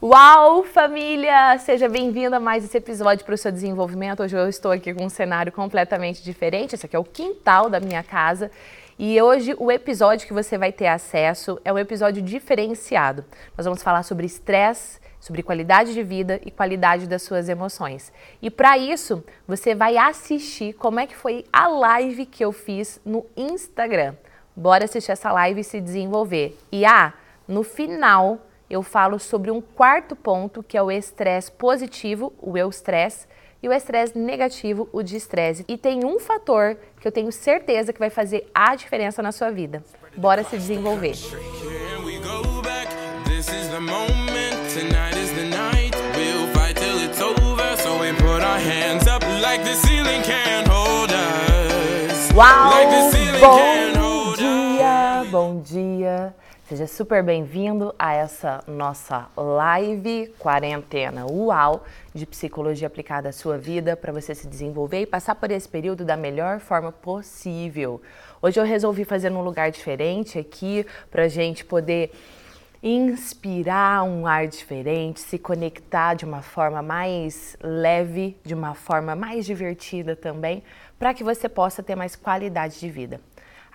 Uau, família! Seja bem-vinda a mais esse episódio para o seu desenvolvimento. Hoje eu estou aqui com um cenário completamente diferente. Esse aqui é o quintal da minha casa. E hoje o episódio que você vai ter acesso é um episódio diferenciado. Nós vamos falar sobre estresse, sobre qualidade de vida e qualidade das suas emoções. E para isso, você vai assistir como é que foi a live que eu fiz no Instagram. Bora assistir essa live e se desenvolver. E ah, no final eu falo sobre um quarto ponto, que é o estresse positivo, o eustresse, e o estresse negativo, o estresse. E tem um fator que eu tenho certeza que vai fazer a diferença na sua vida. Bora se desenvolver. Uau! Bom dia, bom dia. Seja super bem-vindo a essa nossa live quarentena UAU de psicologia aplicada à sua vida para você se desenvolver e passar por esse período da melhor forma possível. Hoje eu resolvi fazer num lugar diferente aqui para gente poder inspirar um ar diferente, se conectar de uma forma mais leve, de uma forma mais divertida também, para que você possa ter mais qualidade de vida.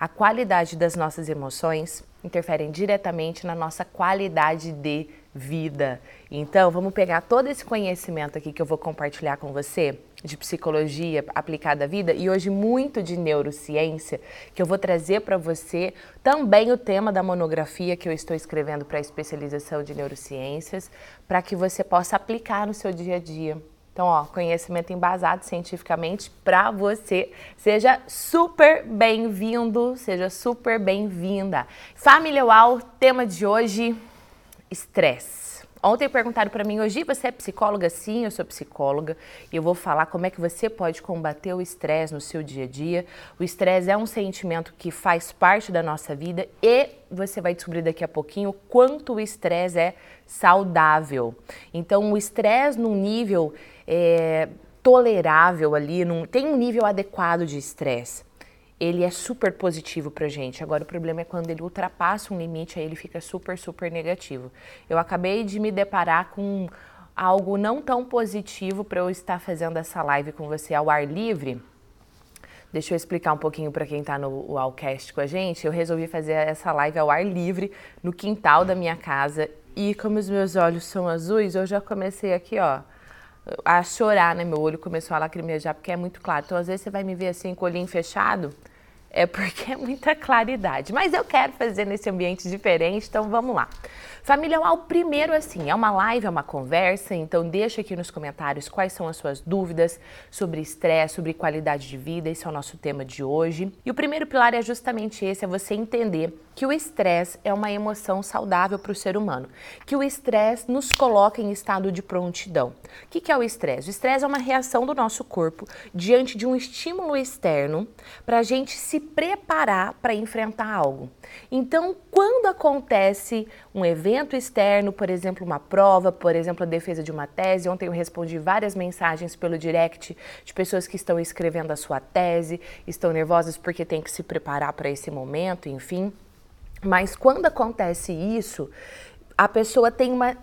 A qualidade das nossas emoções interferem diretamente na nossa qualidade de vida. Então, vamos pegar todo esse conhecimento aqui que eu vou compartilhar com você de psicologia aplicada à vida e hoje muito de neurociência, que eu vou trazer para você também o tema da monografia que eu estou escrevendo para a especialização de neurociências, para que você possa aplicar no seu dia a dia então, ó, conhecimento embasado cientificamente para você. Seja super bem-vindo, seja super bem-vinda. Família UAU, tema de hoje: estresse. Ontem perguntaram para mim, hoje você é psicóloga? Sim, eu sou psicóloga e eu vou falar como é que você pode combater o estresse no seu dia a dia. O estresse é um sentimento que faz parte da nossa vida e você vai descobrir daqui a pouquinho quanto o estresse é saudável. Então, o estresse num nível é, tolerável ali, num, tem um nível adequado de estresse ele é super positivo pra gente. Agora o problema é quando ele ultrapassa um limite, aí ele fica super, super negativo. Eu acabei de me deparar com algo não tão positivo para eu estar fazendo essa live com você ao ar livre. Deixa eu explicar um pouquinho para quem está no Allcast com a gente. Eu resolvi fazer essa live ao ar livre no quintal da minha casa e como os meus olhos são azuis, eu já comecei aqui, ó, a chorar, né? Meu olho começou a lacrimejar porque é muito claro. Então, às vezes, você vai me ver assim com o olhinho fechado, é porque é muita claridade. Mas eu quero fazer nesse ambiente diferente, então vamos lá. Família ao primeiro assim, é uma live, é uma conversa, então deixa aqui nos comentários quais são as suas dúvidas sobre estresse, sobre qualidade de vida, esse é o nosso tema de hoje. E o primeiro pilar é justamente esse, é você entender que o estresse é uma emoção saudável para o ser humano, que o estresse nos coloca em estado de prontidão. O que é o estresse? O estresse é uma reação do nosso corpo diante de um estímulo externo para a gente se preparar para enfrentar algo. Então, quando acontece um evento externo, por exemplo, uma prova, por exemplo, a defesa de uma tese, ontem eu respondi várias mensagens pelo direct de pessoas que estão escrevendo a sua tese, estão nervosas porque tem que se preparar para esse momento, enfim. Mas quando acontece isso, a pessoa tem uma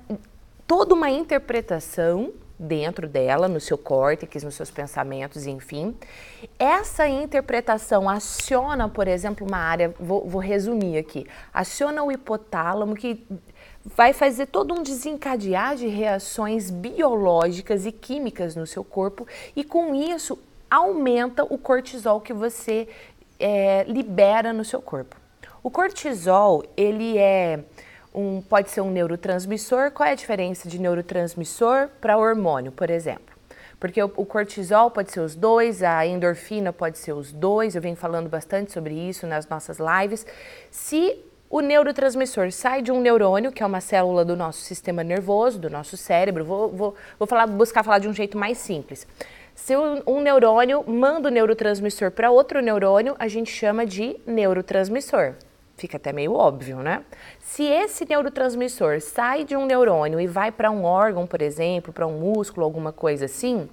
toda uma interpretação dentro dela, no seu córtex, nos seus pensamentos, enfim. Essa interpretação aciona, por exemplo, uma área, vou, vou resumir aqui, aciona o hipotálamo que vai fazer todo um desencadear de reações biológicas e químicas no seu corpo e com isso aumenta o cortisol que você é, libera no seu corpo. O cortisol, ele é um, pode ser um neurotransmissor. Qual é a diferença de neurotransmissor para hormônio, por exemplo? Porque o, cortisol pode ser os dois, a endorfina pode ser os dois, eu venho falando bastante sobre isso nas nossas lives. Se o neurotransmissor sai de um neurônio, que é uma célula do nosso sistema nervoso, do nosso cérebro, vou, vou, vou falar, buscar falar de um jeito mais simples. Se um neurônio manda o neurotransmissor para outro neurônio, a gente chama de neurotransmissor. Fica até meio óbvio, né? Se esse neurotransmissor sai de um neurônio e vai para um órgão, por exemplo, para um músculo, alguma coisa assim,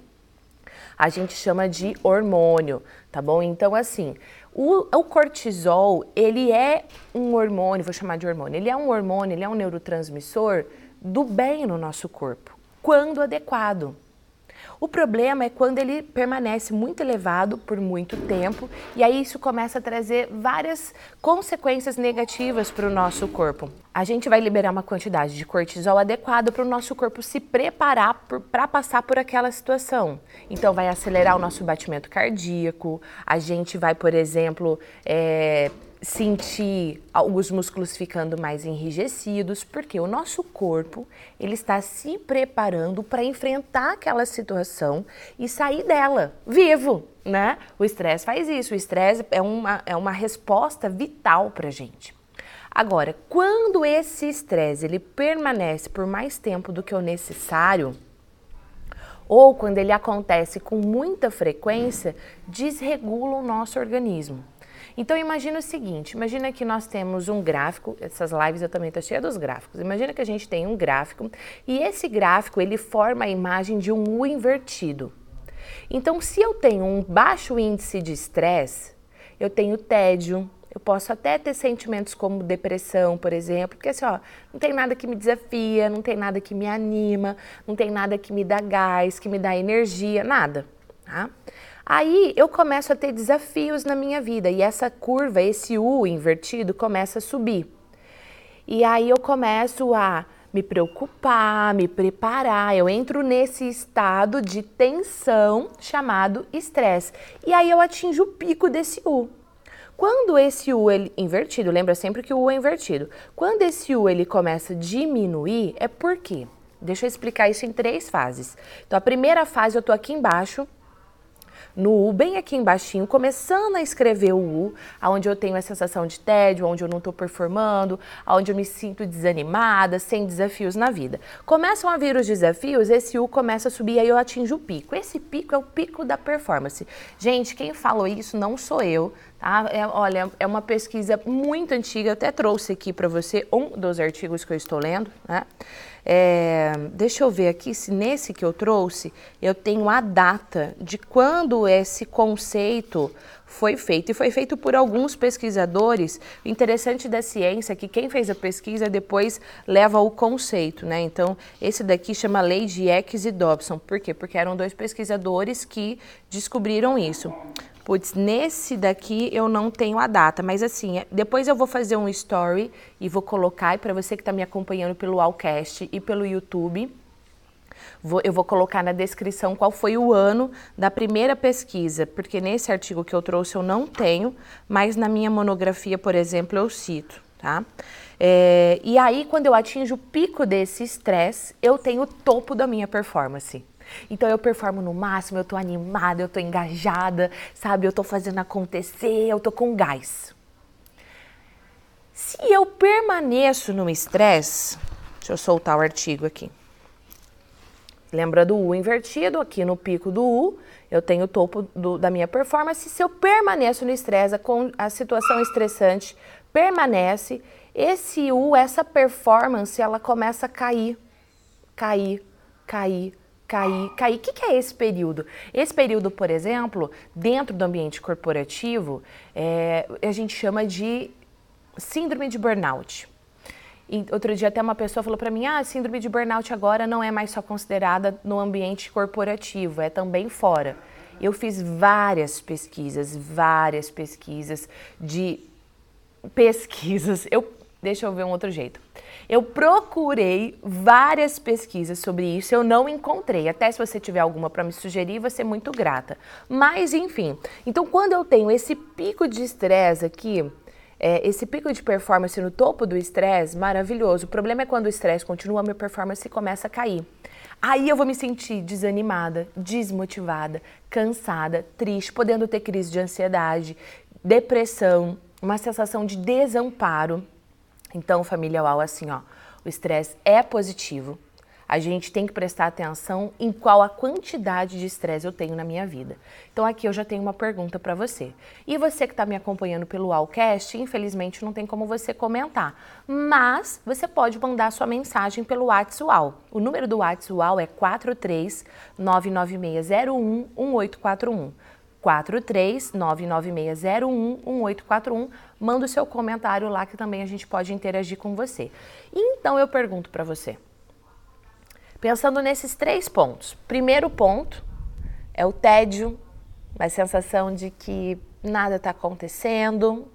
a gente chama de hormônio, tá bom? Então, assim, o, o, cortisol, ele é um hormônio, vou chamar de hormônio, ele é um hormônio, ele é um neurotransmissor do bem no nosso corpo, quando adequado. O problema é quando ele permanece muito elevado por muito tempo e aí isso começa a trazer várias consequências negativas para o nosso corpo. A gente vai liberar uma quantidade de cortisol adequada para o nosso corpo se preparar para passar por aquela situação. Então, vai acelerar o nosso batimento cardíaco, a gente vai, por exemplo, é, sentir os músculos ficando mais enrijecidos, porque o nosso corpo ele está se preparando para enfrentar aquela situação e sair dela vivo, né? O estresse faz isso. O estresse é uma, é uma resposta vital para gente. Agora, quando esse estresse ele permanece por mais tempo do que o necessário, ou quando ele acontece com muita frequência, desregula o nosso organismo. Então imagina o seguinte, imagina que nós temos um gráfico, essas lives eu também estou cheia dos gráficos. Imagina que a gente tem um gráfico e esse gráfico ele forma a imagem de um U invertido. Então se eu tenho um baixo índice de estresse, eu tenho tédio, eu posso até ter sentimentos como depressão, por exemplo, porque assim, ó, não tem nada que me desafia, não tem nada que me anima, não tem nada que me dá gás, que me dá energia, nada, tá? Aí eu começo a ter desafios na minha vida e essa curva, esse U invertido, começa a subir. E aí eu começo a me preocupar, me preparar, eu entro nesse estado de tensão chamado estresse. E aí eu atinjo o pico desse U. Quando esse U ele invertido, lembra sempre que o U é invertido. Quando esse U ele começa a diminuir, é por quê? Deixa eu explicar isso em três fases. Então a primeira fase eu tô aqui embaixo, no U, bem aqui embaixo, começando a escrever o U, aonde eu tenho a sensação de tédio, onde eu não estou performando, aonde eu me sinto desanimada, sem desafios na vida. Começam a vir os desafios, esse U começa a subir aí eu atinjo o pico. Esse pico é o pico da performance. Gente, quem falou isso não sou eu, tá? É, olha, é uma pesquisa muito antiga, até trouxe aqui para você um dos artigos que eu estou lendo, né? É, deixa eu ver aqui se nesse que eu trouxe eu tenho a data de quando esse conceito foi feito. E foi feito por alguns pesquisadores. O interessante da ciência é que quem fez a pesquisa depois leva o conceito, né? Então, esse daqui chama Lei de X e Dobson. Por quê? Porque eram dois pesquisadores que descobriram isso. Putz, nesse daqui eu não tenho a data, mas assim, é, depois eu vou fazer um story e vou colocar, e para você que está me acompanhando pelo Allcast e pelo YouTube, vou, eu vou colocar na descrição qual foi o ano da primeira pesquisa, porque nesse artigo que eu trouxe eu não tenho, mas na minha monografia, por exemplo, eu cito, tá? É, e aí, quando eu atinjo o pico desse estresse, eu tenho o topo da minha performance. Então eu performo no máximo, eu tô animada, eu tô engajada, sabe? Eu tô fazendo acontecer, eu tô com gás. Se eu permaneço no estresse, deixa eu soltar o artigo aqui. Lembra do U invertido? Aqui no pico do U, eu tenho o topo do, da minha performance. Se eu permaneço no estresse, a, a situação estressante permanece, esse U, essa performance, ela começa a cair, cair, cair, cair, cair. O que, que é esse período? Esse período, por exemplo, dentro do ambiente corporativo, é, a gente chama de síndrome de burnout. E outro dia até uma pessoa falou para mim, ah, a síndrome de burnout agora não é mais só considerada no ambiente corporativo, é também fora. Eu fiz várias pesquisas, várias pesquisas de pesquisas. Eu deixa eu ver um outro jeito. Eu procurei várias pesquisas sobre isso, eu não encontrei. Até se você tiver alguma para me sugerir, vou ser muito grata. Mas, enfim, então quando eu tenho esse pico de estresse aqui, é, esse pico de performance no topo do estresse, maravilhoso. O problema é quando o estresse continua, a minha performance começa a cair. Aí eu vou me sentir desanimada, desmotivada, cansada, triste, podendo ter crise de ansiedade, depressão, uma sensação de desamparo. Então, família UAU, assim, ó, o estresse é positivo. A gente tem que prestar atenção em qual a quantidade de estresse eu tenho na minha vida. Então aqui eu já tenho uma pergunta para você. E você que está me acompanhando pelo Allcast, infelizmente não tem como você comentar, mas você pode mandar sua mensagem pelo WhatsApp. O número do WhatsApp é 43996011841. 43996011841. Manda o seu comentário lá que também a gente pode interagir com você. Então eu pergunto para você: Pensando nesses três pontos. Primeiro ponto é o tédio, a sensação de que nada está acontecendo,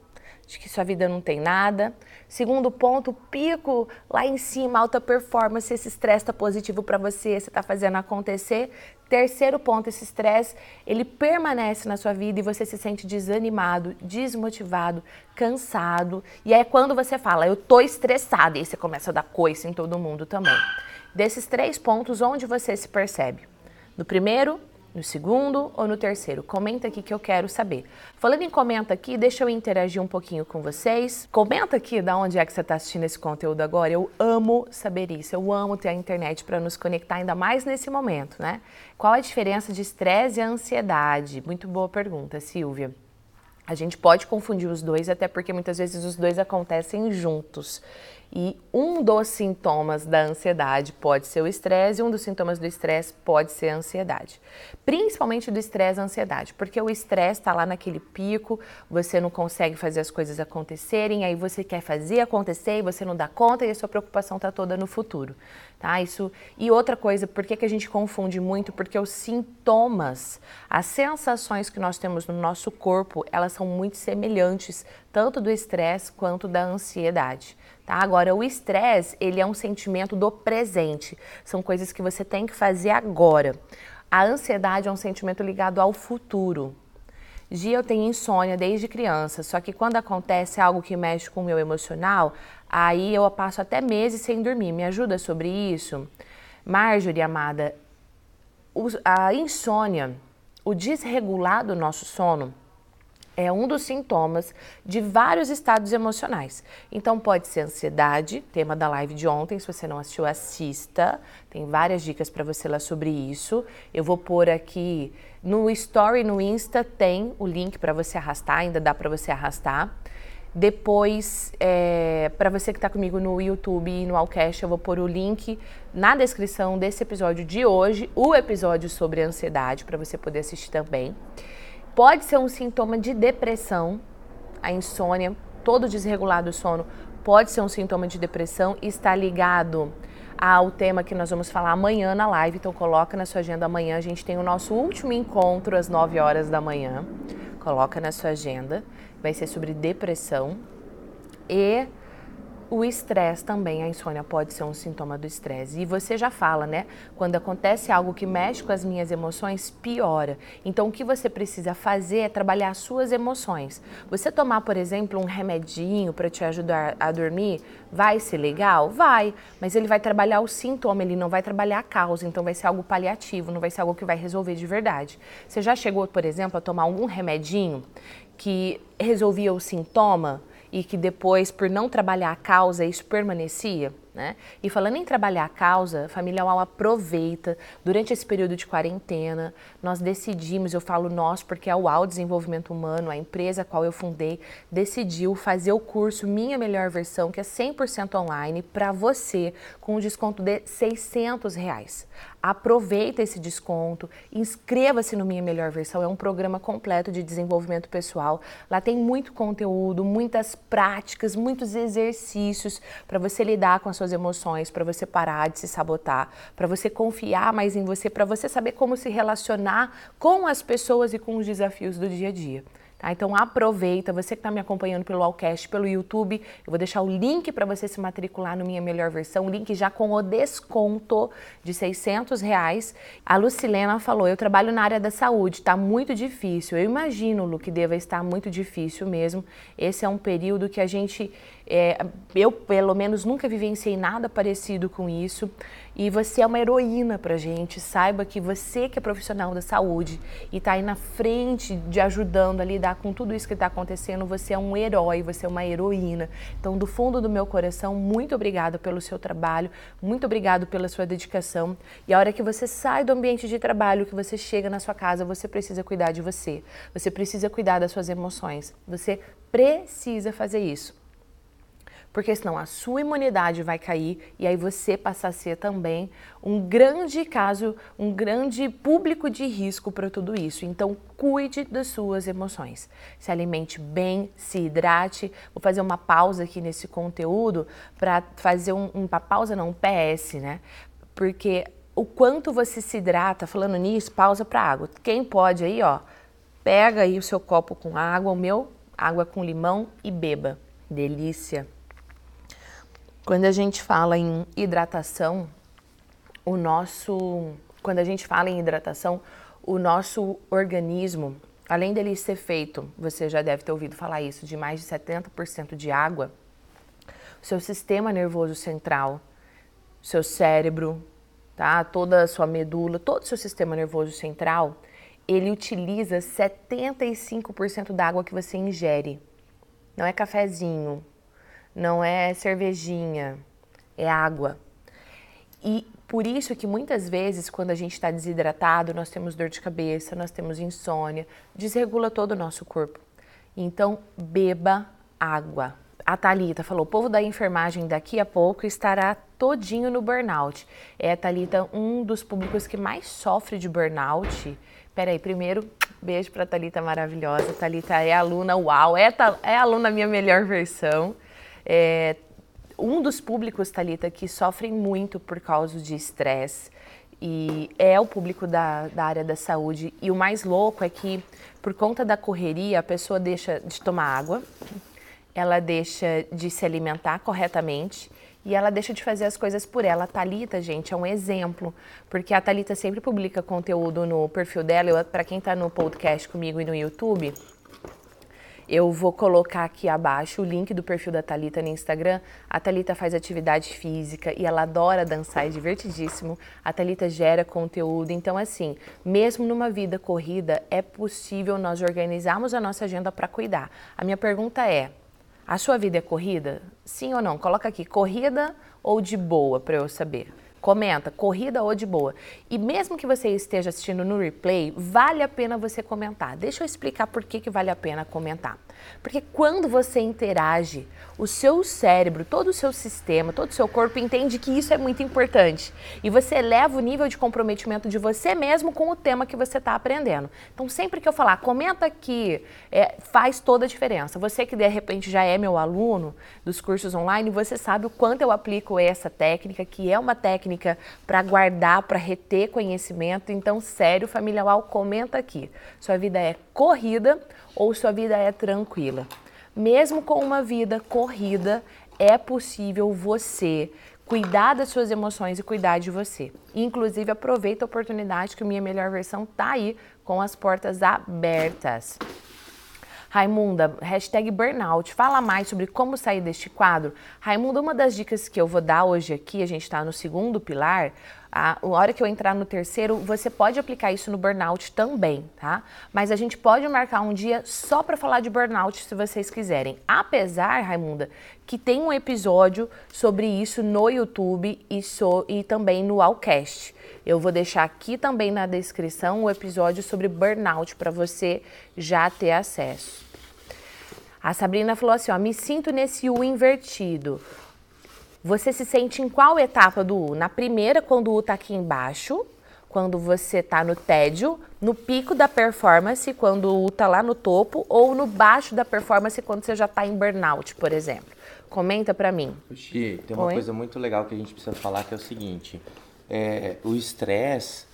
de que sua vida não tem nada. Segundo ponto, pico lá em cima, alta performance, esse estresse está positivo para você, você está fazendo acontecer. Terceiro ponto, esse estresse, ele permanece na sua vida e você se sente desanimado, desmotivado, cansado. E é quando você fala, eu tô estressado, e aí você começa a dar coice em todo mundo também. Desses três pontos, onde você se percebe? No primeiro, no segundo ou no terceiro? Comenta aqui que eu quero saber. Falando em comenta aqui, deixa eu interagir um pouquinho com vocês. Comenta aqui da onde é que você está assistindo esse conteúdo agora. Eu amo saber isso. Eu amo ter a internet para nos conectar ainda mais nesse momento, né? Qual a diferença de estresse e ansiedade? Muito boa pergunta, Silvia. A gente pode confundir os dois, até porque muitas vezes os dois acontecem juntos. E um dos sintomas da ansiedade pode ser o estresse, e um dos sintomas do estresse pode ser a ansiedade. Principalmente do estresse e ansiedade, porque o estresse está lá naquele pico, você não consegue fazer as coisas acontecerem, aí você quer fazer acontecer e você não dá conta e a sua preocupação está toda no futuro. Tá? Isso. E outra coisa, por que, que a gente confunde muito? Porque os sintomas, as sensações que nós temos no nosso corpo, elas são muito semelhantes, tanto do estresse quanto da ansiedade. Tá? Agora, o estresse, ele é um sentimento do presente. São coisas que você tem que fazer agora. A ansiedade é um sentimento ligado ao futuro. Gia, eu tenho insônia desde criança, só que quando acontece algo que mexe com o meu emocional, aí eu passo até meses sem dormir. Me ajuda sobre isso? Marjorie, amada, a insônia, o desregular do nosso sono, é um dos sintomas de vários estados emocionais. Então pode ser ansiedade, tema da live de ontem, se você não assistiu, assista. Tem várias dicas para você lá sobre isso. Eu vou pôr aqui no story no Insta tem o link para você arrastar, ainda dá para você arrastar. Depois, é, para você que está comigo no YouTube e no Alcast, eu vou pôr o link na descrição desse episódio de hoje, o episódio sobre ansiedade, para você poder assistir também. Pode ser um sintoma de depressão, a insônia, todo desregulado do sono pode ser um sintoma de depressão e está ligado ao tema que nós vamos falar amanhã na live. Então coloca na sua agenda amanhã. A gente tem o nosso último encontro às 9 horas da manhã. Coloca na sua agenda. Vai ser sobre depressão e o estresse também, a insônia pode ser um sintoma do estresse. E você já fala, né? Quando acontece algo que mexe com as minhas emoções, piora. Então, o que você precisa fazer é trabalhar as suas emoções. Você tomar, por exemplo, um remedinho para te ajudar a dormir, vai ser legal? Vai. Mas ele vai trabalhar o sintoma, ele não vai trabalhar a causa. Então, vai ser algo paliativo, não vai ser algo que vai resolver de verdade. Você já chegou, por exemplo, a tomar algum remedinho que resolvia o sintoma? E que depois, por não trabalhar a causa, isso permanecia? Né? E falando em trabalhar a causa, a família UAU aproveita, durante esse período de quarentena, nós decidimos, eu falo nós porque a UAU Desenvolvimento Humano, a empresa a qual eu fundei, decidiu fazer o curso Minha Melhor Versão, que é 100% online, para você, com um desconto de 600 reais. Aproveita esse desconto, inscreva-se no Minha Melhor Versão, é um programa completo de desenvolvimento pessoal. Lá tem muito conteúdo, muitas práticas, muitos exercícios para você lidar com as suas emoções, para você parar de se sabotar, para você confiar mais em você, para você saber como se relacionar com as pessoas e com os desafios do dia a dia. Tá? Então aproveita, você que está me acompanhando pelo Allcast, pelo YouTube, eu vou deixar o link para você se matricular no Minha Melhor Versão, link já com o desconto de 600 reais. A Lucilena falou, eu trabalho na área da saúde, está muito difícil. Eu imagino, Lu, que deva estar muito difícil mesmo. Esse é um período que a gente é, eu, pelo menos, nunca vivenciei nada parecido com isso. E você é uma heroína pra gente. Saiba que você, que é profissional da saúde e tá aí na frente de ajudando a lidar com tudo isso que está acontecendo, você é um herói, você é uma heroína. Então, do fundo do meu coração, muito obrigada pelo seu trabalho, muito obrigado pela sua dedicação. E a hora que você sai do ambiente de trabalho, que você chega na sua casa, você precisa cuidar de você. Você precisa cuidar das suas emoções. Você precisa fazer isso porque senão a sua imunidade vai cair e aí você passa a ser também um grande caso, um grande público de risco para tudo isso. Então, cuide das suas emoções. Se alimente bem, se hidrate. Vou fazer uma pausa aqui nesse conteúdo para fazer um, pausa, não, um PS, né? Porque o quanto você se hidrata, falando nisso, pausa para água. Quem pode aí, ó, pega aí o seu copo com água, o meu, água com limão e beba. Delícia. Quando a gente fala em hidratação, o nosso, quando a gente fala em hidratação, o nosso organismo, além dele ser feito, você já deve ter ouvido falar isso, de mais de 70% de água, o seu sistema nervoso central, seu cérebro, tá? Toda a sua medula, todo o seu sistema nervoso central, ele utiliza 75% da água que você ingere. Não é cafezinho, não é cervejinha, é água. E por isso que muitas vezes, quando a gente está desidratado, nós temos dor de cabeça, nós temos insônia, desregula todo o nosso corpo. Então, beba água. A Talita falou: o povo da enfermagem daqui a pouco estará todinho no burnout. É, Talita, um dos públicos que mais sofre de burnout. Peraí, primeiro, beijo para Talita maravilhosa. Talita é aluna, uau, é, é aluna minha melhor versão. É, um dos públicos, Talita, que sofrem muito por causa de estresse e é o público da, da área da saúde. E o mais louco é que, por conta da correria, a pessoa deixa de tomar água, ela deixa de se alimentar corretamente e ela deixa de fazer as coisas por ela. A Thalita, gente, é um exemplo, porque a Thalita sempre publica conteúdo no perfil dela. Para quem está no podcast comigo e no YouTube, eu vou colocar aqui abaixo o link do perfil da Talita no Instagram. A Talita faz atividade física e ela adora dançar, é divertidíssimo. A Talita gera conteúdo, então assim, mesmo numa vida corrida, é possível nós organizarmos a nossa agenda para cuidar. A minha pergunta é: a sua vida é corrida? Sim ou não? Coloca aqui corrida ou de boa para eu saber. Comenta, corrida ou de boa. E mesmo que você esteja assistindo no replay, vale a pena você comentar. Deixa eu explicar por que, que vale a pena comentar. Porque quando você interage, o seu cérebro, todo o seu sistema, todo o seu corpo entende que isso é muito importante. E você eleva o nível de comprometimento de você mesmo com o tema que você está aprendendo. Então, sempre que eu falar, comenta aqui, é, faz toda a diferença. Você que de repente já é meu aluno dos cursos online, você sabe o quanto eu aplico essa técnica, que é uma técnica para guardar, para reter conhecimento. Então, sério, família UAU, comenta aqui. Sua vida é corrida ou sua vida é tranquila. Mesmo com uma vida corrida, é possível você cuidar das suas emoções e cuidar de você. Inclusive, aproveita a oportunidade que o Minha Melhor Versão tá aí com as portas abertas. Raimunda, hashtag burnout. Fala mais sobre como sair deste quadro. Raimunda, uma das dicas que eu vou dar hoje aqui, a gente está no segundo pilar, a, hora que eu entrar no terceiro, você pode aplicar isso no burnout também, tá? Mas a gente pode marcar um dia só para falar de burnout, se vocês quiserem. Apesar, Raimunda, que tem um episódio sobre isso no YouTube e, so, e também no Allcast. Eu vou deixar aqui também na descrição o episódio sobre burnout para você já ter acesso. A Sabrina falou assim: ó, me sinto nesse U invertido. Você se sente em qual etapa do U? Na primeira, quando o U está aqui embaixo, quando você está no tédio, no pico da performance, quando o U está lá no topo, ou no baixo da performance, quando você já está em burnout, por exemplo. Comenta para mim. Xi, tem uma Oi? coisa muito legal que a gente precisa falar que é o seguinte: é, o estresse.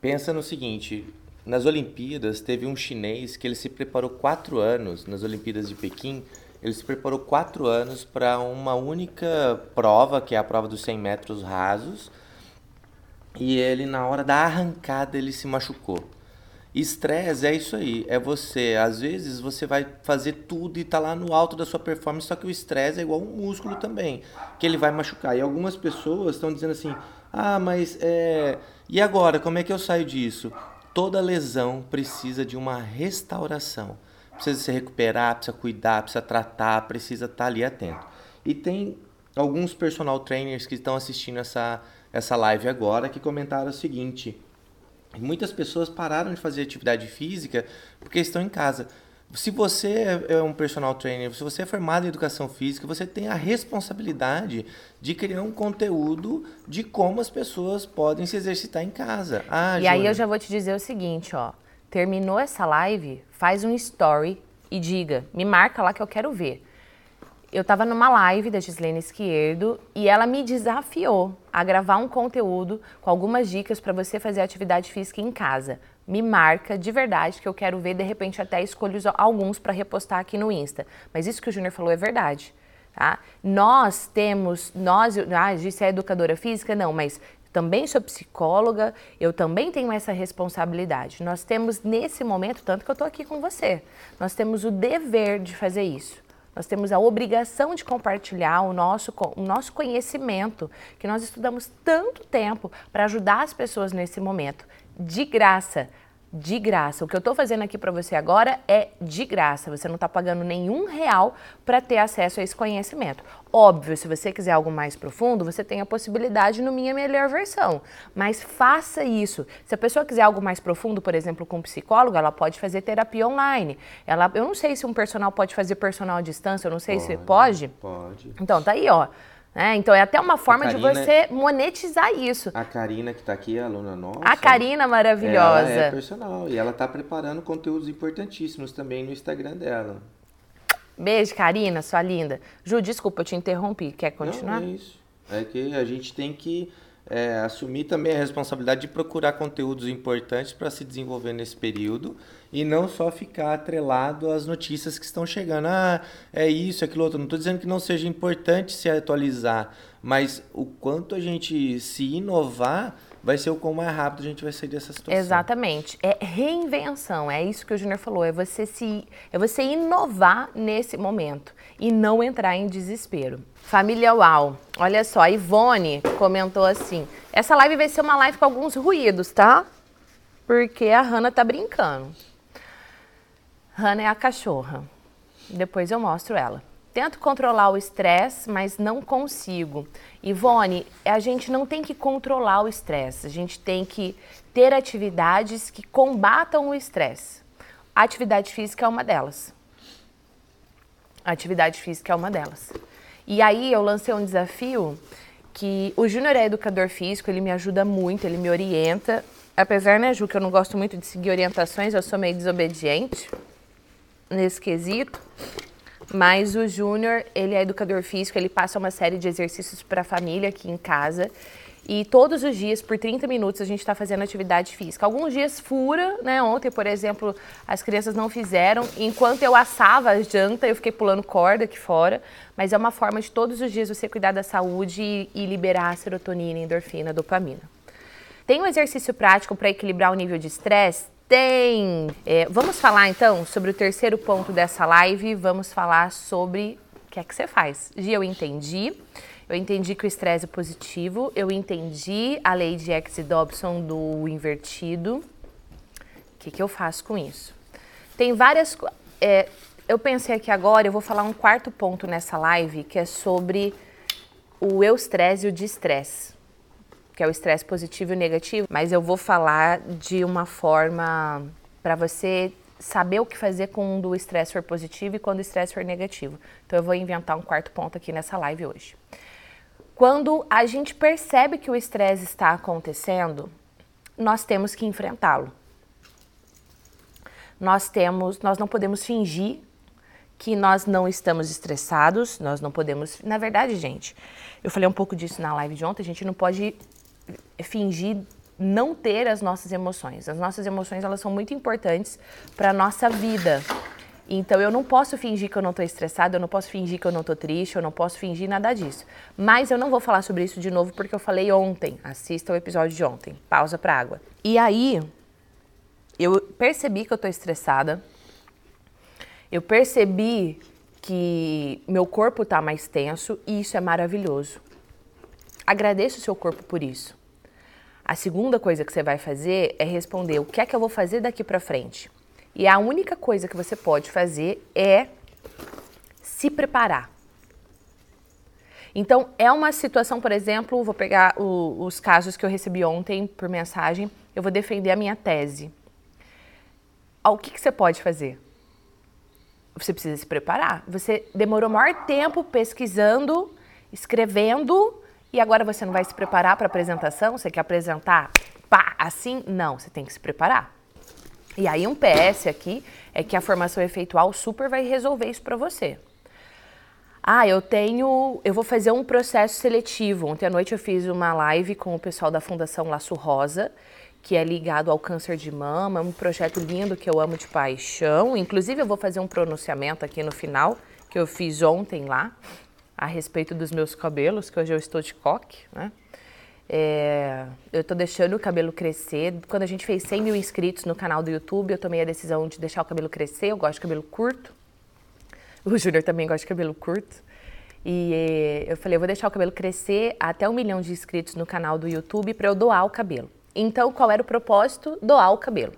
Pensa no seguinte: nas Olimpíadas teve um chinês que ele se preparou quatro anos nas Olimpíadas de Pequim ele se preparou quatro anos para uma única prova, que é a prova dos 100 metros rasos. E ele, na hora da arrancada, ele se machucou. Estresse é isso aí, é você, às vezes você vai fazer tudo e tá lá no alto da sua performance, só que o estresse é igual um músculo também, que ele vai machucar. E algumas pessoas estão dizendo assim: "Ah, mas é, e agora, como é que eu saio disso?" Toda lesão precisa de uma restauração precisa se recuperar, precisa cuidar, precisa tratar, precisa estar tá ali atento. E tem alguns personal trainers que estão assistindo essa, essa live agora que comentaram o seguinte: muitas pessoas pararam de fazer atividade física porque estão em casa. Se você é, um personal trainer, se você é formado em educação física, você tem a responsabilidade de criar um conteúdo de como as pessoas podem se exercitar em casa. Ah, e aí eu já vou te dizer o seguinte, ó. Terminou essa live, faz um story e diga, me marca lá que eu quero ver. eu estava numa live da Gislene Esquerdo e ela me desafiou a gravar um conteúdo com algumas dicas para você fazer atividade física em casa. Me marca de verdade que eu quero ver, de repente até escolho alguns para repostar aqui no Insta. Mas isso que o Júnior falou é verdade. Tá? Nós temos, nós, ah, disse é educadora física, não, mas também sou psicóloga, eu também tenho essa responsabilidade. Nós temos nesse momento, tanto que eu estou aqui com você, nós temos o dever de fazer isso. Nós temos a obrigação de compartilhar o nosso, o nosso conhecimento, que nós estudamos tanto tempo para ajudar as pessoas nesse momento, de graça de graça. O que eu estou fazendo aqui para você agora é de graça. Você não está pagando nenhum real para ter acesso a esse conhecimento. Óbvio, se você quiser algo mais profundo, você tem a possibilidade no Minha Melhor Versão. Mas faça isso. Se a pessoa quiser algo mais profundo, por exemplo, com um psicólogo, ela pode fazer terapia online. Ela, eu não sei se um personal pode fazer personal à distância, eu não sei pode, se pode. Pode. Então, tá aí, ó. É, então é até uma forma Karina, de você monetizar isso. A Karina que está aqui, a aluna nossa. A Karina maravilhosa. Ela é personal e ela está preparando conteúdos importantíssimos também no Instagram dela. Beijo, Karina, sua linda. Ju, desculpa, eu te interrompi. Quer continuar? Não, é isso. É que a gente tem que é, assumir também a responsabilidade de procurar conteúdos importantes para se desenvolver nesse período e não só ficar atrelado às notícias que estão chegando. Ah, é isso, aquilo outro. Não estou dizendo que não seja importante se atualizar, mas o quanto a gente se inovar vai ser o quão mais rápido a gente vai sair dessa situação. Exatamente. É reinvenção, é isso que o Júnior falou, é você se é você inovar nesse momento e não entrar em desespero. Família Uau, olha só, a Ivone comentou assim: essa live vai ser uma live com alguns ruídos, tá? Porque a Hanna tá brincando. Hannah é a cachorra. Depois eu mostro ela. Tento controlar o estresse, mas não consigo. Ivone, a gente não tem que controlar o estresse, a gente tem que ter atividades que combatam o estresse. A atividade física é uma delas. A atividade física é uma delas. E aí eu lancei um desafio que o Júnior é educador físico, ele me ajuda muito, ele me orienta. Apesar, né, Ju, que eu não gosto muito de seguir orientações, eu sou meio desobediente nesse quesito. Mas o Júnior, ele é educador físico, ele passa uma série de exercícios para a família aqui em casa. E todos os dias, por 30 minutos, a gente está fazendo atividade física. Alguns dias fura, né? Ontem, por exemplo, as crianças não fizeram. Enquanto eu assava a janta, eu fiquei pulando corda aqui fora. Mas é uma forma de todos os dias você cuidar da saúde e, e liberar a serotonina, endorfina, dopamina. Tem um exercício prático para equilibrar o nível de estresse? tem. É, vamos falar então sobre o terceiro ponto dessa live. Vamos falar sobre o que é que você faz. Gia, eu entendi. Eu entendi que o estresse é positivo. Eu entendi a lei de X e Dobson do invertido. O que, que eu faço com isso? Tem várias. É, eu pensei aqui agora, eu vou falar um quarto ponto nessa live, que é sobre o eustresse e o distresse que é o estresse positivo e negativo, mas eu vou falar de uma forma para você saber o que fazer quando o estresse for positivo e quando o estresse for negativo. Então eu vou inventar um quarto ponto aqui nessa live hoje. Quando a gente percebe que o estresse está acontecendo, nós temos que enfrentá-lo. Nós temos, nós não podemos fingir que nós não estamos estressados, nós não podemos, na verdade, gente, eu falei um pouco disso na live de ontem, a gente não pode fingir não ter as nossas emoções. As nossas emoções elas são muito importantes para nossa vida. Então eu não posso fingir que eu não estou estressada, eu não posso fingir que eu não estou triste, eu não posso fingir nada disso. Mas eu não vou falar sobre isso de novo porque eu falei ontem. Assista o episódio de ontem. Pausa para água. E aí eu percebi que eu estou estressada. Eu percebi que meu corpo está mais tenso e isso é maravilhoso. Agradeça o seu corpo por isso. A segunda coisa que você vai fazer é responder o que é que eu vou fazer daqui para frente. E a única coisa que você pode fazer é se preparar. Então, é uma situação, por exemplo, vou pegar o, os casos que eu recebi ontem por mensagem, eu vou defender a minha tese. O que, que você pode fazer? Você precisa se preparar. Você demorou maior tempo pesquisando, escrevendo e agora você não vai se preparar para a apresentação? Você quer apresentar pá, assim? Não, você tem que se preparar. E aí um PS aqui é que a formação efeitual super vai resolver isso para você. Ah, eu tenho. Eu vou fazer um processo seletivo. Ontem à noite eu fiz uma live com o pessoal da Fundação Laço Rosa, que é ligado ao câncer de mama. Um projeto lindo que eu amo de paixão. Inclusive, eu vou fazer um pronunciamento aqui no final, que eu fiz ontem lá, a respeito dos meus cabelos, que hoje eu estou de coque, né? É, eu estou deixando o cabelo crescer. Quando a gente fez 100 mil inscritos no canal do YouTube, eu tomei a decisão de deixar o cabelo crescer. Eu gosto de cabelo curto. O Júnior também gosta de cabelo curto. E é, eu falei, eu vou deixar o cabelo crescer até um milhão de inscritos no canal do YouTube para eu doar o cabelo. Então, qual era o propósito? Doar o cabelo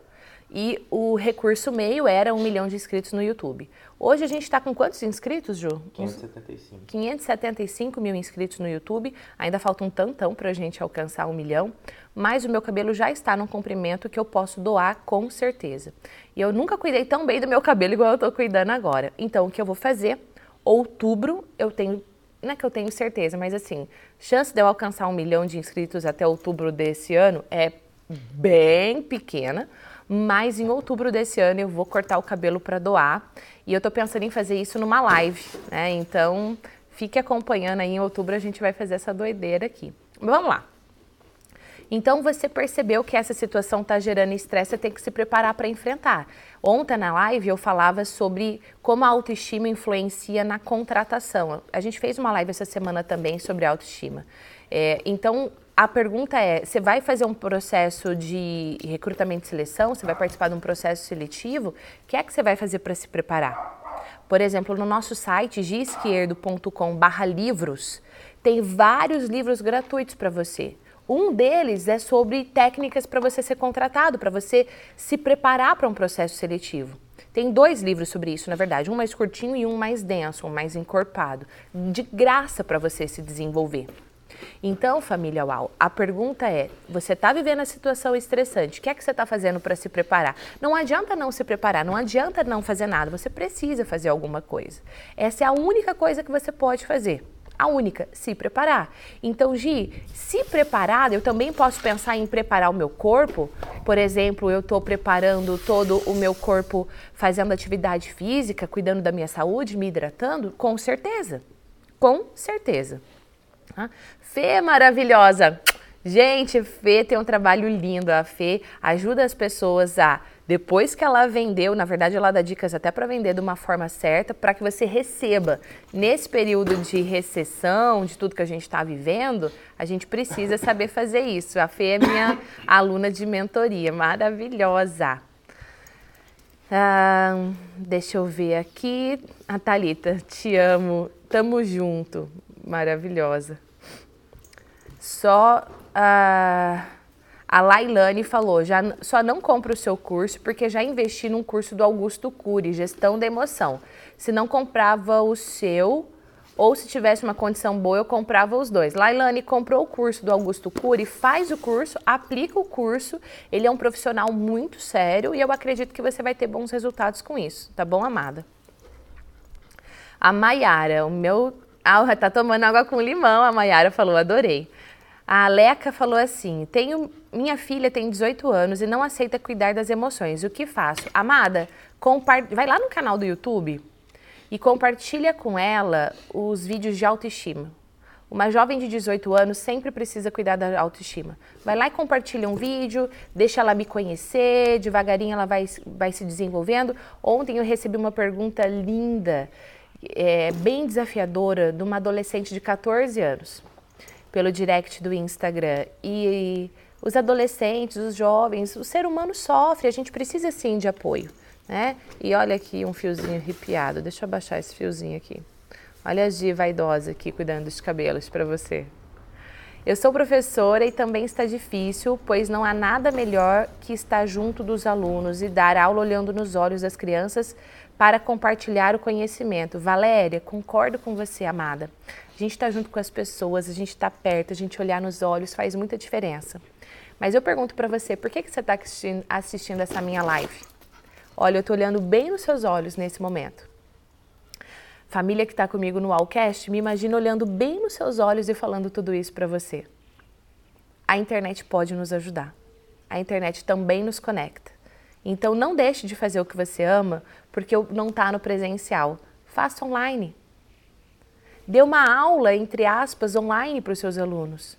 e o recurso meio era um milhão de inscritos no YouTube. Hoje a gente está com quantos inscritos, Ju? 575. 575 mil inscritos no YouTube. Ainda falta um tantão para a gente alcançar um milhão. Mas o meu cabelo já está num comprimento que eu posso doar com certeza. E eu nunca cuidei tão bem do meu cabelo igual eu estou cuidando agora. Então o que eu vou fazer? Outubro eu tenho não é que eu tenho certeza, mas assim, chance de eu alcançar um milhão de inscritos até outubro desse ano é bem pequena, mas em outubro desse ano eu vou cortar o cabelo para doar e eu estou pensando em fazer isso numa live, né? Então fique acompanhando aí, em outubro a gente vai fazer essa doideira aqui. Vamos lá. Então você percebeu que essa situação está gerando estresse, você tem que se preparar para enfrentar. Ontem na live eu falava sobre como a autoestima influencia na contratação. A gente fez uma live essa semana também sobre autoestima. É, então a pergunta é: você vai fazer um processo de recrutamento e seleção? Você vai participar de um processo seletivo? O que é que você vai fazer para se preparar? Por exemplo, no nosso site giesquerdo.com/livros tem vários livros gratuitos para você. Um deles é sobre técnicas para você ser contratado, para você se preparar para um processo seletivo. Tem dois livros sobre isso, na verdade, um mais curtinho e um mais denso, um mais encorpado, de graça para você se desenvolver. Então, família UAU, a pergunta é: você está vivendo a situação estressante, o que é que você está fazendo para se preparar? Não adianta não se preparar, não adianta não fazer nada, você precisa fazer alguma coisa. Essa é a única coisa que você pode fazer. A única, se preparar. Então, Gi, se preparar, eu também posso pensar em preparar o meu corpo. Por exemplo, eu estou preparando todo o meu corpo fazendo atividade física, cuidando da minha saúde, me hidratando? Com certeza. Com certeza. Fê maravilhosa. Gente, Fê tem um trabalho lindo. A Fê ajuda as pessoas a, depois que ela vendeu, na verdade ela dá dicas até para vender de uma forma certa, para que você receba. Nesse período de recessão, de tudo que a gente está vivendo, a gente precisa saber fazer isso. A Fê é minha aluna de mentoria, maravilhosa. Ah, deixa eu ver aqui. A Thalita, te amo, tamo junto maravilhosa. Só a, a Lailane falou: já, só não compra o seu curso porque já investi num curso do Augusto Cury, Gestão da Emoção. Se não comprava o seu, ou se tivesse uma condição boa, eu comprava os dois. Lailane comprou o curso do Augusto Cury, faz o curso, aplica o curso. Ele é um profissional muito sério e eu acredito que você vai ter bons resultados com isso, tá bom, amada? A Maiara, o meu ah, tá tomando água com limão, a Mayara falou, adorei. A Leca falou assim: tenho, minha filha tem 18 anos e não aceita cuidar das emoções. O que faço? Amada, vai lá no canal do YouTube e compartilha com ela os vídeos de autoestima. Uma jovem de 18 anos sempre precisa cuidar da autoestima. Vai lá e compartilha um vídeo, deixa ela me conhecer, devagarinho ela vai, vai se desenvolvendo. Ontem eu recebi uma pergunta linda é, bem desafiadora de uma adolescente de 14 anos, pelo direct do Instagram. E os adolescentes, os jovens, o ser humano sofre, a gente precisa sim de apoio. Né? E olha aqui um fiozinho arrepiado, deixa eu abaixar esse fiozinho aqui. Olha a Gi vaidosa aqui cuidando dos cabelos para você. Eu sou professora e também está difícil, pois não há nada melhor que estar junto dos alunos e dar aula olhando nos olhos das crianças para compartilhar o conhecimento. Valéria, concordo com você, amada. A gente está junto com as pessoas, a gente está perto, a gente olhar nos olhos faz muita diferença. Mas eu pergunto para você, por que, que você está assistindo, assistindo essa minha live? Olha, eu estou olhando bem nos seus olhos nesse momento. Família que está comigo no Allcast, me imagina olhando bem nos seus olhos e falando tudo isso para você. A internet pode nos ajudar. A internet também nos conecta. Então não deixe de fazer o que você ama porque não está no presencial. Faça online. Dê uma aula, entre aspas, online para os seus alunos.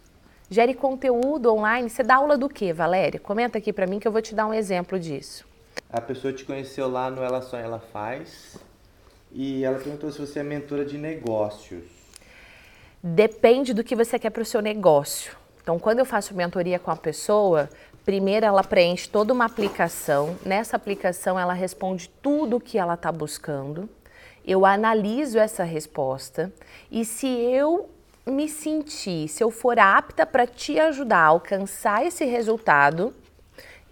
Gere conteúdo online. Você dá aula do que, Valéria? Comenta aqui para mim que eu vou te dar um exemplo disso. A pessoa te conheceu lá no Ela Só Ela Faz e ela perguntou se você é mentora de negócios. Depende do que você quer para o seu negócio. Então, quando eu faço mentoria com a pessoa, primeiro ela preenche toda uma aplicação. Nessa aplicação, ela responde tudo o que ela está buscando. Eu analiso essa resposta e se eu me sentir, se eu for apta para te ajudar a alcançar esse resultado,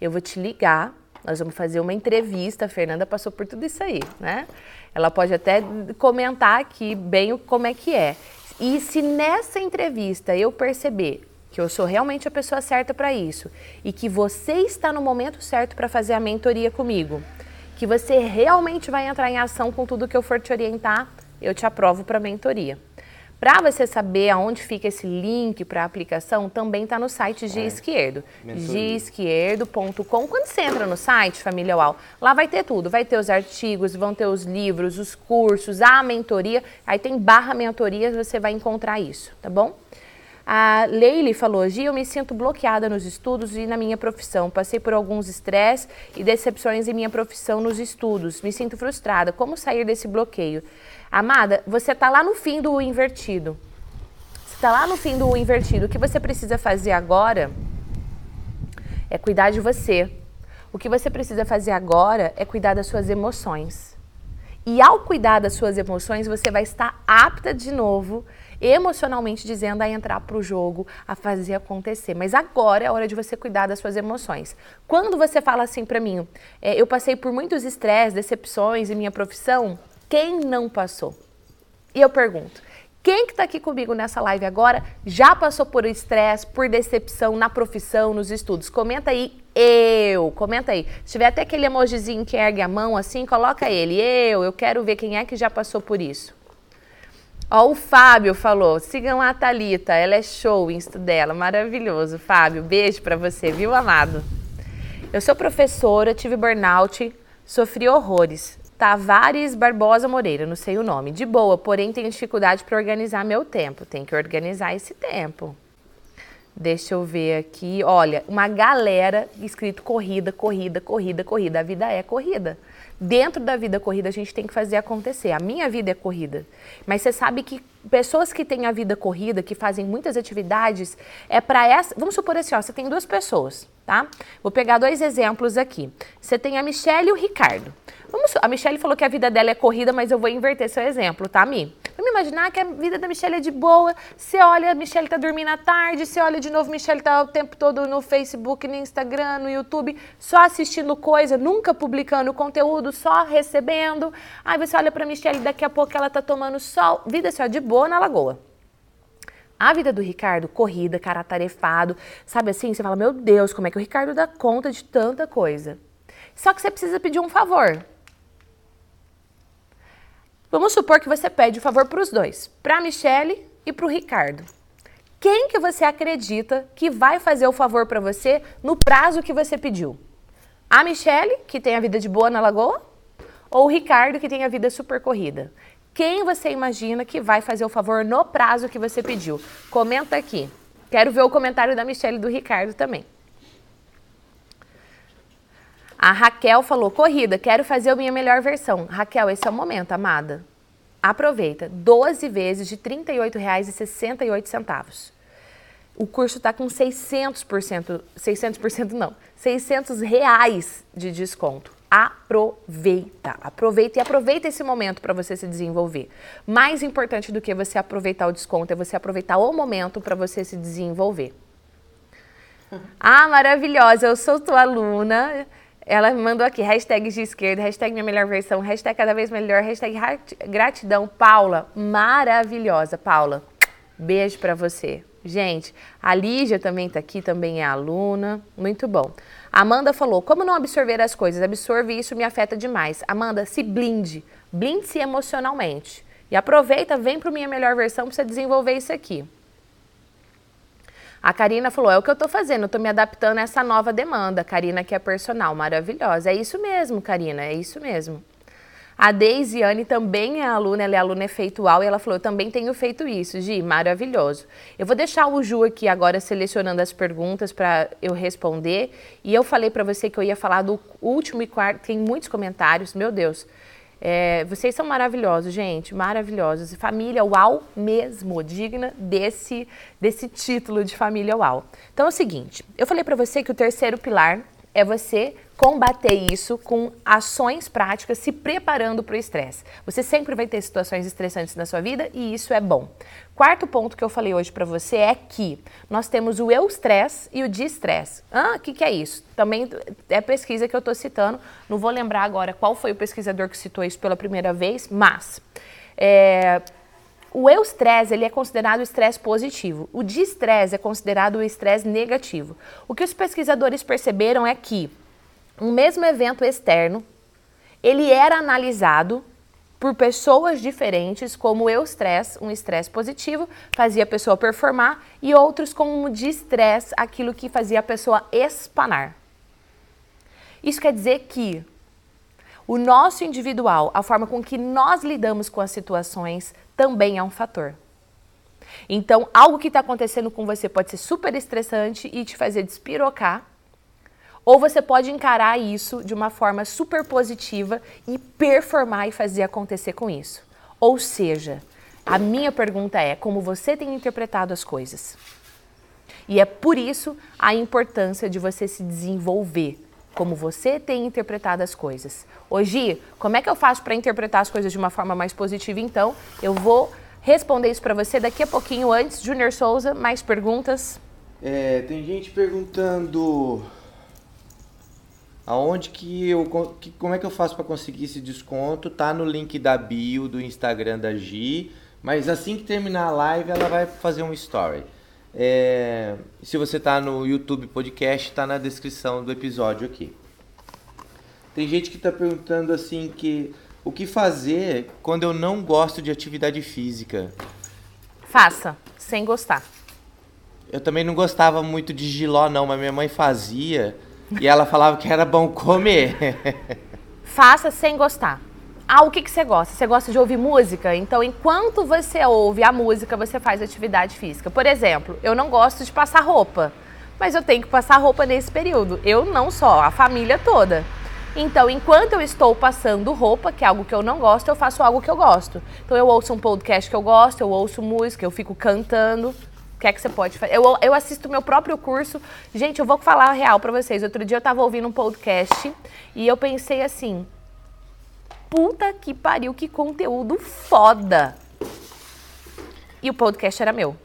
eu vou te ligar. Nós vamos fazer uma entrevista. A Fernanda passou por tudo isso aí, né? Ela pode até comentar aqui bem como é que é. E se nessa entrevista eu perceber que eu sou realmente a pessoa certa para isso e que você está no momento certo para fazer a mentoria comigo, que você realmente vai entrar em ação com tudo que eu for te orientar, eu te aprovo para a mentoria. Para você saber aonde fica esse link para a aplicação, também está no site G é. Esquerdo. Esquerdo.com. Quando você entra no site, Família UAU, lá vai ter tudo. Vai ter os artigos, vão ter os livros, os cursos, a mentoria. Aí tem barra mentoria, você vai encontrar isso, tá bom? A Leile falou: Gia, eu me sinto bloqueada nos estudos e na minha profissão. Passei por alguns estresses e decepções em minha profissão nos estudos. Me sinto frustrada. Como sair desse bloqueio? Amada, você está lá no fim do invertido. Você está lá no fim do invertido. O que você precisa fazer agora é cuidar de você. O que você precisa fazer agora é cuidar das suas emoções. E ao cuidar das suas emoções, você vai estar apta de novo, emocionalmente dizendo, a entrar para o jogo, a fazer acontecer. Mas agora é hora de você cuidar das suas emoções. Quando você fala assim para mim, é, eu passei por muitos estresses, decepções em minha profissão, quem não passou? E eu pergunto, quem que está aqui comigo nessa live agora já passou por estresse, por decepção na profissão, nos estudos? Comenta aí, eu. Comenta aí. Se tiver até aquele emojizinho que ergue a mão assim, coloca ele. Eu, eu quero ver quem é que já passou por isso. Ó, o Fábio falou, sigam a Thalita, ela é show, o insta dela, maravilhoso. Fábio, beijo para você, viu, amado? Eu sou professora, tive burnout, sofri horrores. Tavares Barbosa Moreira, não sei o nome. De boa, porém tenho dificuldade para organizar meu tempo. Tem que organizar esse tempo. Deixa eu ver aqui. Olha, uma galera escrito corrida, corrida, corrida, corrida. A vida é corrida. Dentro da vida corrida, a gente tem que fazer acontecer. A minha vida é corrida. Mas você sabe que pessoas que têm a vida corrida, que fazem muitas atividades, é para essa. Vamos supor assim, ó, você tem duas pessoas, tá? Vou pegar dois exemplos aqui. Você tem a Michelle e o Ricardo. Vamos, a Michelle falou que a vida dela é corrida, mas eu vou inverter seu exemplo, tá, Mi? Vamos imaginar que a vida da Michelle é de boa. Você olha, a Michelle tá dormindo à tarde, você olha de novo, Michelle tá o tempo todo no Facebook, no Instagram, no YouTube, só assistindo coisa, nunca publicando conteúdo, só recebendo. Aí você olha pra Michelle, daqui a pouco ela tá tomando sol. Vida só de boa na lagoa. A vida do Ricardo, corrida, cara tarefado, sabe assim? Você fala, meu Deus, como é que o Ricardo dá conta de tanta coisa? Só que você precisa pedir um favor. Vamos supor que você pede o favor para os dois, para a Michelle e para o Ricardo. Quem que você acredita que vai fazer o favor para você no prazo que você pediu? A Michelle, que tem a vida de boa na lagoa? Ou o Ricardo, que tem a vida super corrida? Quem você imagina que vai fazer o favor no prazo que você pediu? Comenta aqui. Quero ver o comentário da Michelle e do Ricardo também. A Raquel falou: corrida, quero fazer a minha melhor versão. Raquel, esse é o momento, amada. Aproveita. 12 vezes de R$ 38,68. O curso está com 600%, 600% não, 600 reais de desconto. Aproveita, aproveita e aproveita esse momento para você se desenvolver. Mais importante do que você aproveitar o desconto é você aproveitar o momento para você se desenvolver. Ah, maravilhosa, eu sou tua aluna. Ela mandou aqui, hashtag de esquerda, hashtag minha melhor versão, hashtag cada vez melhor, hashtag gratidão. Paula, maravilhosa. Paula, beijo para você. Gente, a Lígia também está aqui, também é aluna. Muito bom. Amanda falou: como não absorver as coisas? Absorve isso me afeta demais. Amanda, se blinde. Blinde-se emocionalmente. E aproveita, vem para minha melhor versão para você desenvolver isso aqui. A Karina falou: é o que eu estou fazendo, eu estou me adaptando a essa nova demanda. Karina, que é personal, maravilhosa. É isso mesmo, Karina, é isso mesmo. A Deisiane também é aluna, ela é aluna efeitual e ela falou: Eu também tenho feito isso, Gi, maravilhoso. Eu vou deixar o Ju aqui agora selecionando as perguntas para eu responder. E eu falei para você que eu ia falar do último e quarto, tem muitos comentários, meu Deus. É, vocês são maravilhosos, gente, maravilhosos. Família UAU mesmo, digna desse, desse título de família UAU. Então é o seguinte, eu falei para você que o terceiro pilar é você combater isso com ações práticas, se preparando para o estresse. Você sempre vai ter situações estressantes na sua vida e isso é bom. Quarto ponto que eu falei hoje para você é que nós temos o eu-stress e o de-stress. Ah, o que, que é isso? Também é pesquisa que eu estou citando, não vou lembrar agora qual foi o pesquisador que citou isso pela primeira vez, mas... É, o eustresse ele é considerado o estresse positivo. O distress é considerado o estresse negativo. O que os pesquisadores perceberam é que um mesmo evento externo, ele era analisado por pessoas diferentes, como o eustress, um estresse positivo, fazia a pessoa performar, e outros como distress, aquilo que fazia a pessoa espanar. Isso quer dizer que o nosso individual, a forma com que nós lidamos com as situações, também é um fator. Então, algo que está acontecendo com você pode ser super estressante e te fazer despirocar, ou você pode encarar isso de uma forma super positiva e performar e fazer acontecer com isso. Ou seja, a minha pergunta é como você tem interpretado as coisas. E é por isso a importância de você se desenvolver, como você tem interpretado as coisas. Hoje, como é que eu faço para interpretar as coisas de uma forma mais positiva? Então, eu vou responder isso para você daqui a pouquinho. Antes, Junior Souza, mais perguntas? É, tem gente perguntando aonde que eu que, como é que eu faço para conseguir esse desconto? Tá no link da bio do Instagram da Gi, mas assim que terminar a live ela vai fazer um story. É, se você está no YouTube Podcast, está na descrição do episódio aqui. Tem gente que está perguntando assim que o que fazer quando eu não gosto de atividade física? Faça, sem gostar. Eu também não gostava muito de giló não, mas minha mãe fazia e ela falava que era bom comer. Faça sem gostar. Ah, o que, que você gosta? Você gosta de ouvir música? Então, enquanto você ouve a música, você faz atividade física. Por exemplo, eu não gosto de passar roupa, mas eu tenho que passar roupa nesse período. Eu não só, a família toda. Então, enquanto eu estou passando roupa, que é algo que eu não gosto, eu faço algo que eu gosto. Então, eu ouço um podcast que eu gosto, eu ouço música, eu fico cantando. O que é que você pode fazer? Eu, eu assisto meu próprio curso. Gente, eu vou falar a real para vocês. Outro dia eu estava ouvindo um podcast e eu pensei assim: puta que pariu, que conteúdo foda. E o podcast era meu.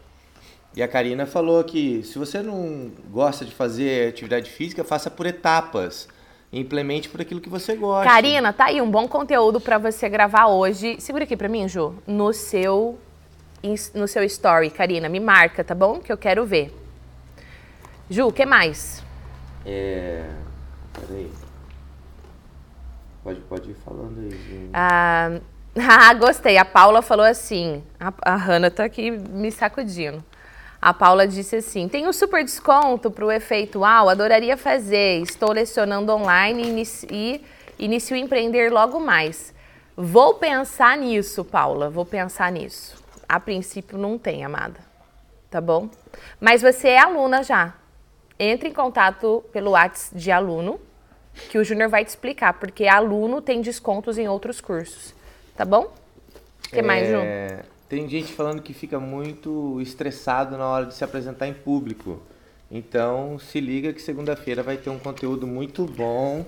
E a Karina falou que se você não gosta de fazer atividade física, faça por etapas. Implemente por aquilo que você gosta. Karina, tá aí um bom conteúdo para você gravar hoje. Segura aqui para mim, Ju, no seu no seu story, Karina, me marca, tá bom? Que eu quero ver. Ju, o que mais? É, peraí. Pode, pode ir falando aí. Ah, ah, gostei. A Paula falou assim. A, a Hanna tá aqui me sacudindo. A Paula disse assim: tem um super desconto para o efeitual, adoraria fazer. Estou lecionando online e inicio, inicio empreender logo mais. Vou pensar nisso, Paula. Vou pensar nisso. A princípio não tem, amada. Tá bom? Mas você é aluna já. Entre em contato pelo WhatsApp de aluno que o Júnior vai te explicar, porque aluno tem descontos em outros cursos. Tá bom? Que é... mais, Ju? Tem gente falando que fica muito estressado na hora de se apresentar em público. Então, se liga que segunda-feira vai ter um conteúdo muito bom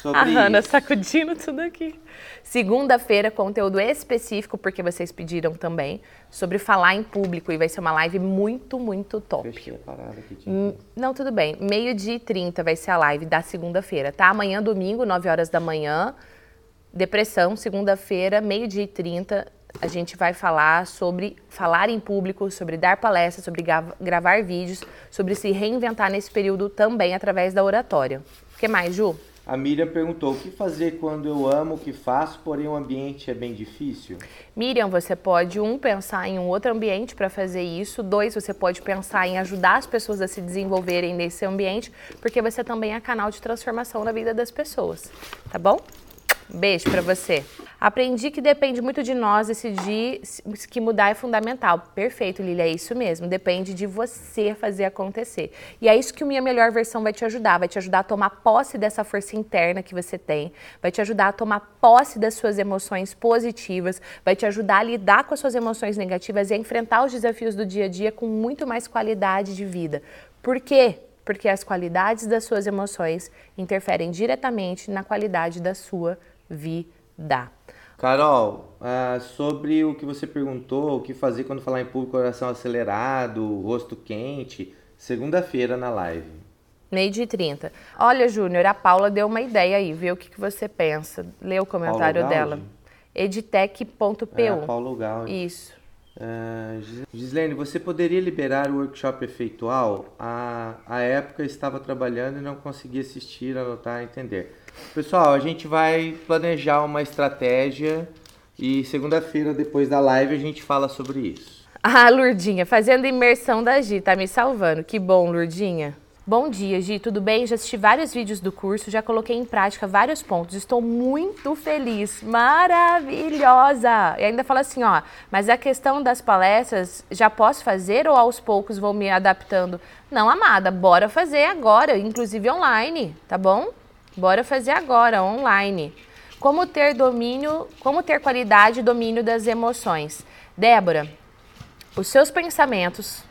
sobre A Hanna isso. sacudindo tudo aqui. Segunda-feira, conteúdo específico, porque vocês pediram também, sobre falar em público. E vai ser uma live muito, muito top. Fechei a parada aqui, Hum, Não, tudo bem. Meio-dia e 30 vai ser a live da segunda-feira, tá? Amanhã, domingo, 9 horas da manhã. Depressão, segunda-feira, meio-dia e 30. A gente vai falar sobre falar em público, sobre dar palestras, sobre gravar vídeos, sobre se reinventar nesse período também através da oratória. O que mais, Ju? A Miriam perguntou: o que fazer quando eu amo o que faço, porém o ambiente é bem difícil? Miriam, você pode, um, pensar em um outro ambiente para fazer isso. Dois, você pode pensar em ajudar as pessoas a se desenvolverem nesse ambiente, porque você também é canal de transformação na vida das pessoas. Tá bom? Beijo para você. Aprendi que depende muito de nós decidir que mudar é fundamental. Perfeito, Lilia, é isso mesmo. Depende de você fazer acontecer. E é isso que o Minha Melhor Versão vai te ajudar. Vai te ajudar a tomar posse dessa força interna que você tem. Vai te ajudar a tomar posse das suas emoções positivas. Vai te ajudar a lidar com as suas emoções negativas e a enfrentar os desafios do dia a dia com muito mais qualidade de vida. Por quê? Porque as qualidades das suas emoções interferem diretamente na qualidade da sua vida. Carol, uh, sobre o que você perguntou, o que fazer quando falar em público, coração acelerado, rosto quente, segunda-feira na live. Meio de 30. Olha, Júnior, a Paula deu uma ideia aí, vê o que, que você pensa. Lê o comentário dela. edtech.pu. É, a Paulo Gal. Isso. Uh, Gislene, você poderia liberar o workshop efeitual? A, a época estava trabalhando e não conseguia assistir, anotar, entender. Pessoal, a gente vai planejar uma estratégia e segunda-feira, depois da live, a gente fala sobre isso. Ah, Lurdinha, fazendo imersão da Gi, tá me salvando. Que bom, Lurdinha. Bom dia, Gi, tudo bem? Já assisti vários vídeos do curso, já coloquei em prática vários pontos. Estou muito feliz, maravilhosa! E ainda fala assim, ó, mas a questão das palestras, já posso fazer ou aos poucos vou me adaptando? Não, amada, bora fazer agora, inclusive online, tá bom? Bora fazer agora, online. Como ter domínio, como ter qualidade e domínio das emoções. Débora, os seus pensamentos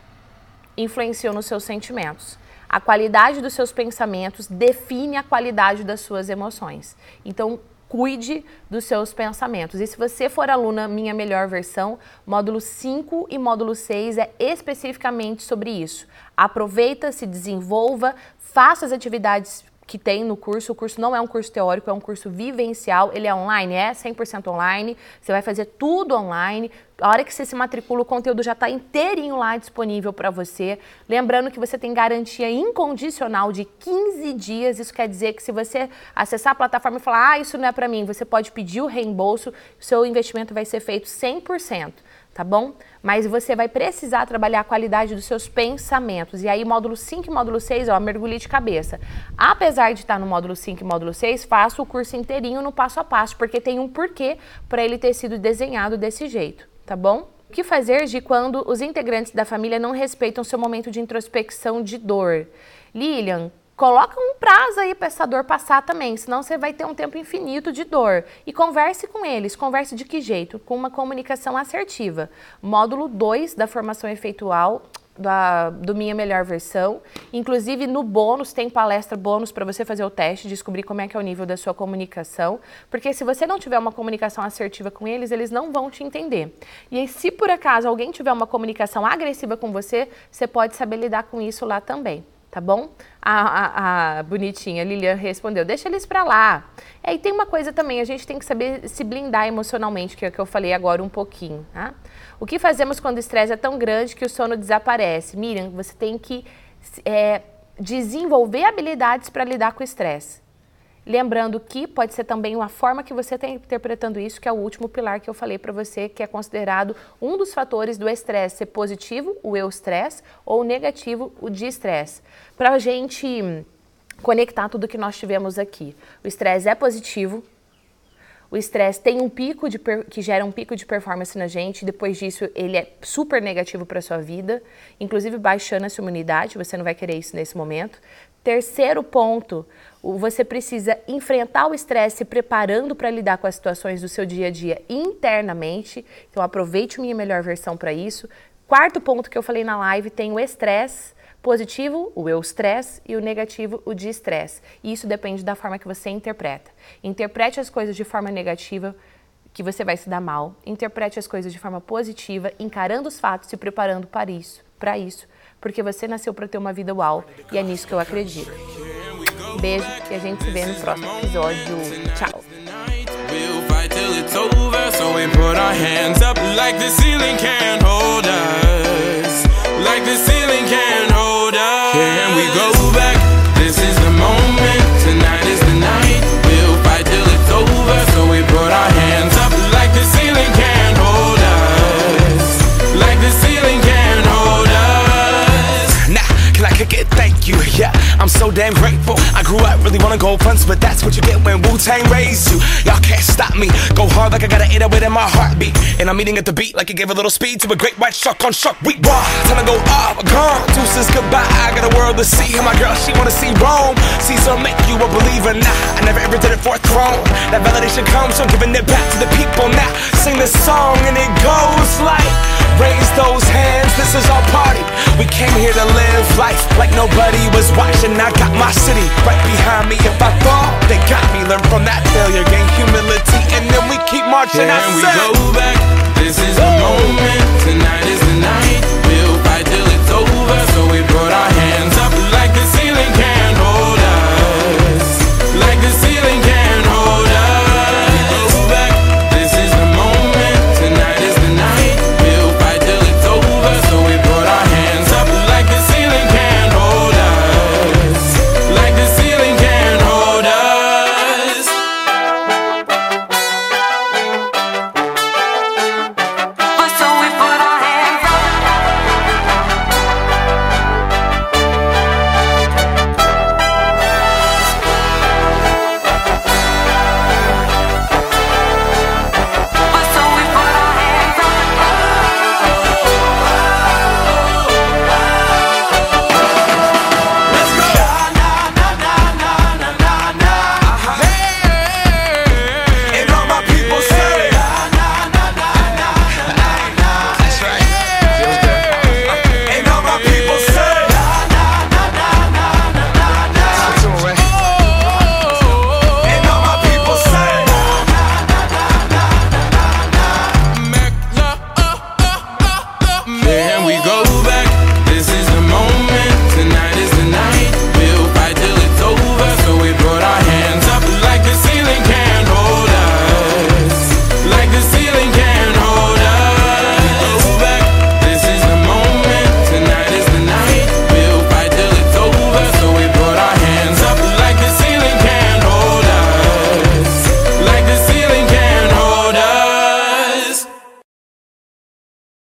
influenciam nos seus sentimentos. A qualidade dos seus pensamentos define a qualidade das suas emoções. Então, cuide dos seus pensamentos. E se você for aluna Minha Melhor Versão, módulo 5 e módulo 6 é especificamente sobre isso. Aproveita, se desenvolva, faça as atividades que tem no curso. O curso não é um curso teórico, é um curso vivencial. Ele é online, é 100% online. Você vai fazer tudo online. A hora que você se matricula, o conteúdo já está inteirinho lá disponível para você. Lembrando que você tem garantia incondicional de 15 dias. Isso quer dizer que se você acessar a plataforma e falar, ah, isso não é para mim, você pode pedir o reembolso, seu investimento vai ser feito 100% tá bom? Mas você vai precisar trabalhar a qualidade dos seus pensamentos. E aí, módulo 5 e módulo 6, ó, mergulhe de cabeça. Apesar de estar no módulo 5 e módulo 6, faça o curso inteirinho no passo a passo, porque tem um porquê para ele ter sido desenhado desse jeito, tá bom? O que fazer de quando os integrantes da família não respeitam seu momento de introspecção de dor? Lilian, Coloca um prazo aí para essa dor passar também, senão você vai ter um tempo infinito de dor. E converse com eles. Converse de que jeito? Com uma comunicação assertiva. Módulo 2 da formação efeitual da, do Minha Melhor Versão. Inclusive, no bônus, tem palestra bônus para você fazer o teste, descobrir como é que é o nível da sua comunicação. Porque se você não tiver uma comunicação assertiva com eles, eles não vão te entender. E aí, se por acaso alguém tiver uma comunicação agressiva com você, você pode saber lidar com isso lá também tá bom? A, a, a, bonitinha Lilian respondeu, deixa eles para lá. É, e tem uma coisa também, a gente tem que saber se blindar emocionalmente, que é o que eu falei agora um pouquinho, tá? O que fazemos quando o estresse é tão grande que o sono desaparece? Miriam, você tem que é, desenvolver habilidades para lidar com o estresse. Lembrando que pode ser também uma forma que você está interpretando isso, que é o último pilar que eu falei para você, que é considerado um dos fatores do estresse ser positivo, o eu-stress, ou negativo, o de-estresse. Para a gente conectar tudo que nós tivemos aqui. O estresse é positivo, o estresse tem um pico de que gera um pico de performance na gente, depois disso ele é super negativo para sua vida, inclusive baixando a sua imunidade, você não vai querer isso nesse momento. Terceiro ponto, você precisa enfrentar o estresse se preparando para lidar com as situações do seu dia a dia internamente. Então aproveite minha melhor versão para isso. Quarto ponto que eu falei na live tem o estresse positivo, o eu stress e o negativo, o de estresse. E isso depende da forma que você interpreta. Interprete as coisas de forma negativa, que você vai se dar mal. Interprete as coisas de forma positiva, encarando os fatos, se preparando para isso, para isso, porque você nasceu para ter uma vida uau e é nisso que eu acredito. Beijo e a gente se vê no próximo episódio. Tchau. Can we go back? This is the moment. So damn grateful. I grew up really wanna go fronts, but that's what you get when Wu Tang raised you. Y'all can't stop me. Go hard like I got an 808 in my heartbeat. And I'm eating at the beat like it gave a little speed to a great white shark on shark week. Raw, time to go off, gone. Deuces goodbye. I got a world to see. And my girl, she wanna see Rome. Caesar make you a believer. Nah, I never ever did it for a throne. That validation comes from giving it back to the people. Now sing this song and it goes like. Raise those hands, this is our party. We came here to live life like nobody was watching. I got my city right behind me. If I fall, they got me. Learn from that failure, gain humility, and then we keep marching. Yeah, and we go back. This is the moment. Tonight is the night.